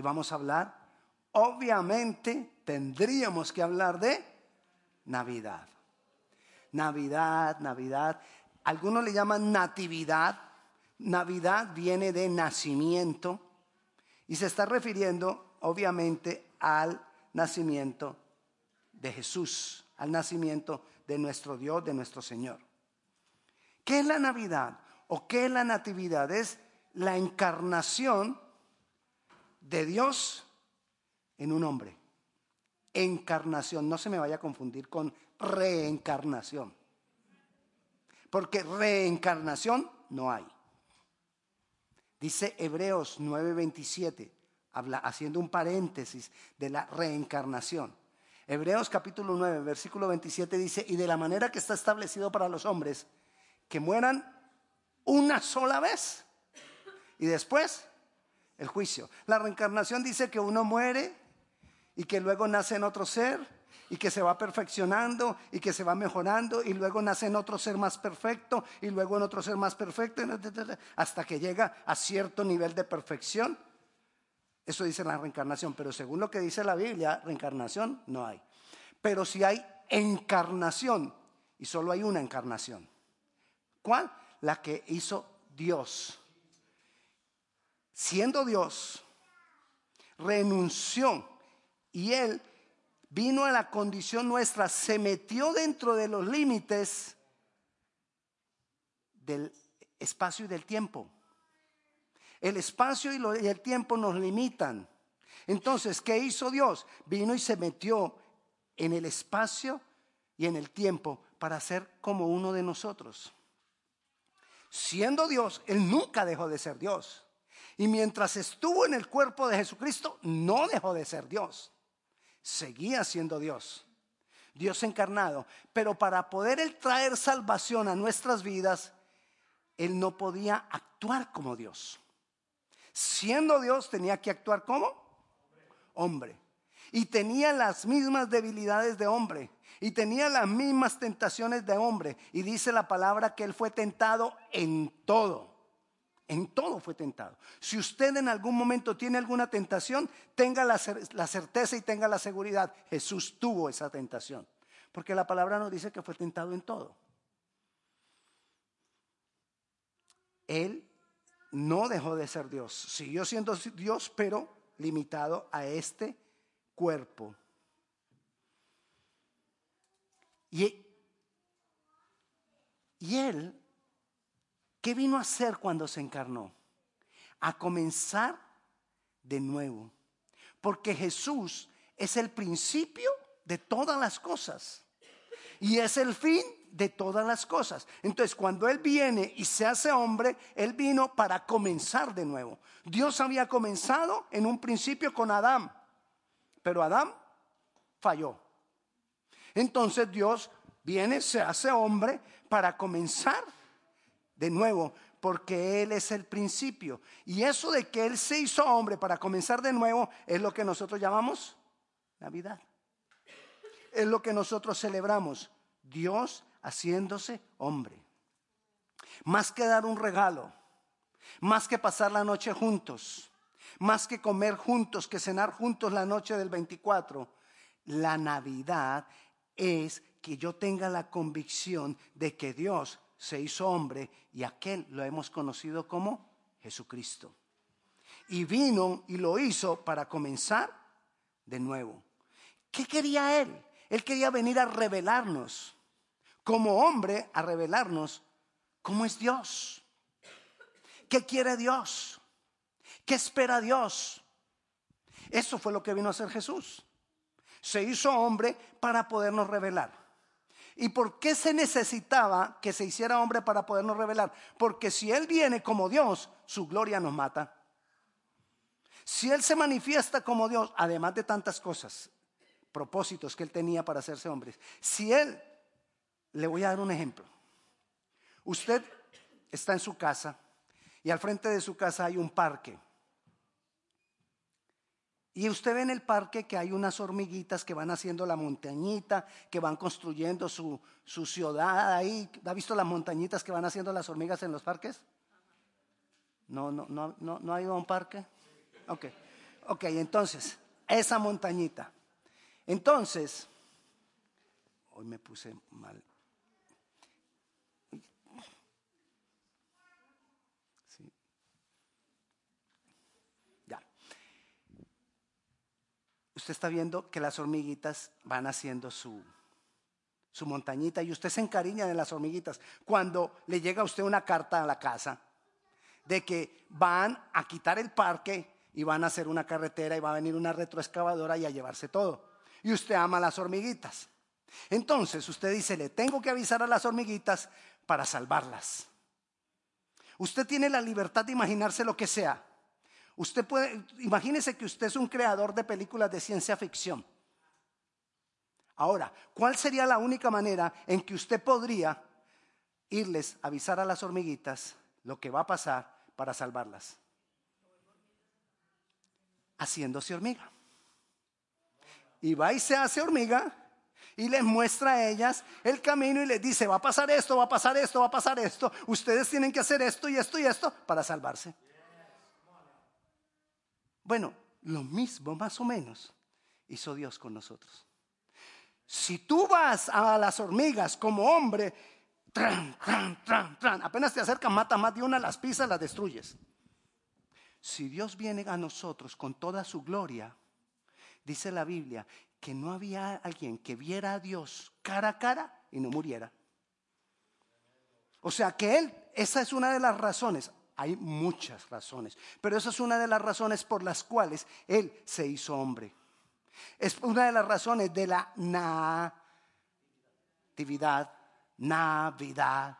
y vamos a hablar, obviamente tendríamos que hablar de Navidad. Navidad, Navidad. Algunos le llaman natividad. Navidad viene de nacimiento y se está refiriendo obviamente al nacimiento de Jesús, al nacimiento de nuestro Dios, de nuestro Señor. ¿Qué es la Navidad o qué es la Natividad? Es la encarnación de Dios en un hombre. Encarnación, no se me vaya a confundir con reencarnación. Porque reencarnación no hay. Dice Hebreos 9:27, habla, haciendo un paréntesis de la reencarnación. Hebreos capítulo 9, versículo 27 dice, y de la manera que está establecido para los hombres, que mueran una sola vez y después el juicio. La reencarnación dice que uno muere y que luego nace en otro ser y que se va perfeccionando y que se va mejorando y luego nace en otro ser más perfecto y luego en otro ser más perfecto hasta que llega a cierto nivel de perfección eso dice la reencarnación, pero según lo que dice la Biblia, reencarnación no hay. Pero si hay encarnación, y solo hay una encarnación. ¿Cuál? La que hizo Dios. Siendo Dios, renunció y Él vino a la condición nuestra, se metió dentro de los límites del espacio y del tiempo. El espacio y, el tiempo nos limitan. Entonces, ¿qué hizo Dios? Vino y se metió en el espacio y en el tiempo para ser como uno de nosotros. Siendo Dios, Él nunca dejó de ser Dios. Y mientras estuvo en el cuerpo de Jesucristo, no dejó de ser Dios. Seguía siendo Dios. Dios encarnado. Pero para poder Él traer salvación a nuestras vidas, Él no podía actuar como Dios. Siendo Dios tenía que actuar como hombre. Y tenía las mismas debilidades de hombre. Y tenía las mismas tentaciones de hombre. Y dice la palabra que él fue tentado en todo. En todo fue tentado. Si usted en algún momento tiene alguna tentación, tenga la, certeza y tenga la seguridad. Jesús tuvo esa tentación. Porque la palabra nos dice que fue tentado en todo. Él no dejó de ser Dios. Siguió siendo Dios, pero limitado a este cuerpo. Y él, ¿qué vino a hacer cuando se encarnó? A comenzar de nuevo. Porque Jesús es el principio de todas las cosas. Y es el fin de todas las cosas. Entonces, cuando Él viene y se hace hombre, Él vino para comenzar de nuevo. Dios había comenzado en un principio con Adán, pero Adán falló. Entonces Dios viene, se hace hombre para comenzar de nuevo, porque Él es el principio. Y eso de que Él se hizo hombre para comenzar de nuevo es lo que nosotros llamamos Navidad. Es lo que nosotros celebramos. Dios haciéndose hombre. Más que dar un regalo, más que pasar la noche juntos, más que comer juntos, que cenar juntos la noche del 24, la Navidad es que yo tenga la convicción de que Dios se hizo hombre y aquel lo hemos conocido como Jesucristo. Y vino y lo hizo para comenzar de nuevo. ¿Qué quería Él? Él quería venir a revelarnos como hombre a revelarnos cómo es Dios. ¿Qué quiere Dios? ¿Qué espera Dios? Eso fue lo que vino a hacer Jesús. Se hizo hombre para podernos revelar. ¿Y por qué se necesitaba que se hiciera hombre para podernos revelar? Porque si Él viene como Dios, su gloria nos mata. Si Él se manifiesta como Dios, además de tantas cosas, propósitos que Él tenía para hacerse hombre, si Él le voy a dar un ejemplo. Usted está en su casa y al frente de su casa hay un parque. Y usted ve en el parque que hay unas hormiguitas que van haciendo la montañita, que van construyendo su, ciudad ahí. ¿Ha visto las montañitas que van haciendo las hormigas en los parques? No, no, no, no, no ha ido a un parque. Ok. Ok, entonces, esa montañita. Entonces, hoy me puse mal. Sí. Ya. Usted está viendo que las hormiguitas van haciendo su, su montañita y usted se encariña de las hormiguitas. Cuando le llega a usted una carta a la casa de que van a quitar el parque y van a hacer una carretera y va a venir una retroexcavadora y a llevarse todo. Y usted ama las hormiguitas. Entonces usted dice, le tengo que avisar a las hormiguitas para salvarlas. Usted tiene la libertad de imaginarse lo que sea. Usted puede, imagínese que usted es un creador de películas de ciencia ficción. Ahora, ¿cuál sería la única manera en que usted podría irles a avisar a las hormiguitas lo que va a pasar para salvarlas? Haciéndose hormiga. Y va y se hace hormiga y les muestra a ellas el camino y les dice, va a pasar esto, va a pasar esto, va a pasar esto. Ustedes tienen que hacer esto y esto y esto para salvarse. Bueno, lo mismo más o menos hizo Dios con nosotros. Si tú vas a las hormigas como hombre, apenas te acercas, mata más de una, las pisas, las destruyes. Si Dios viene a nosotros con toda su gloria, dice la Biblia que no había alguien que viera a Dios cara a cara y no muriera. O sea que Él, esa es una de las razones, hay muchas razones, pero esa es una de las razones por las cuales Él se hizo hombre. Es una de las razones de la natividad, Navidad.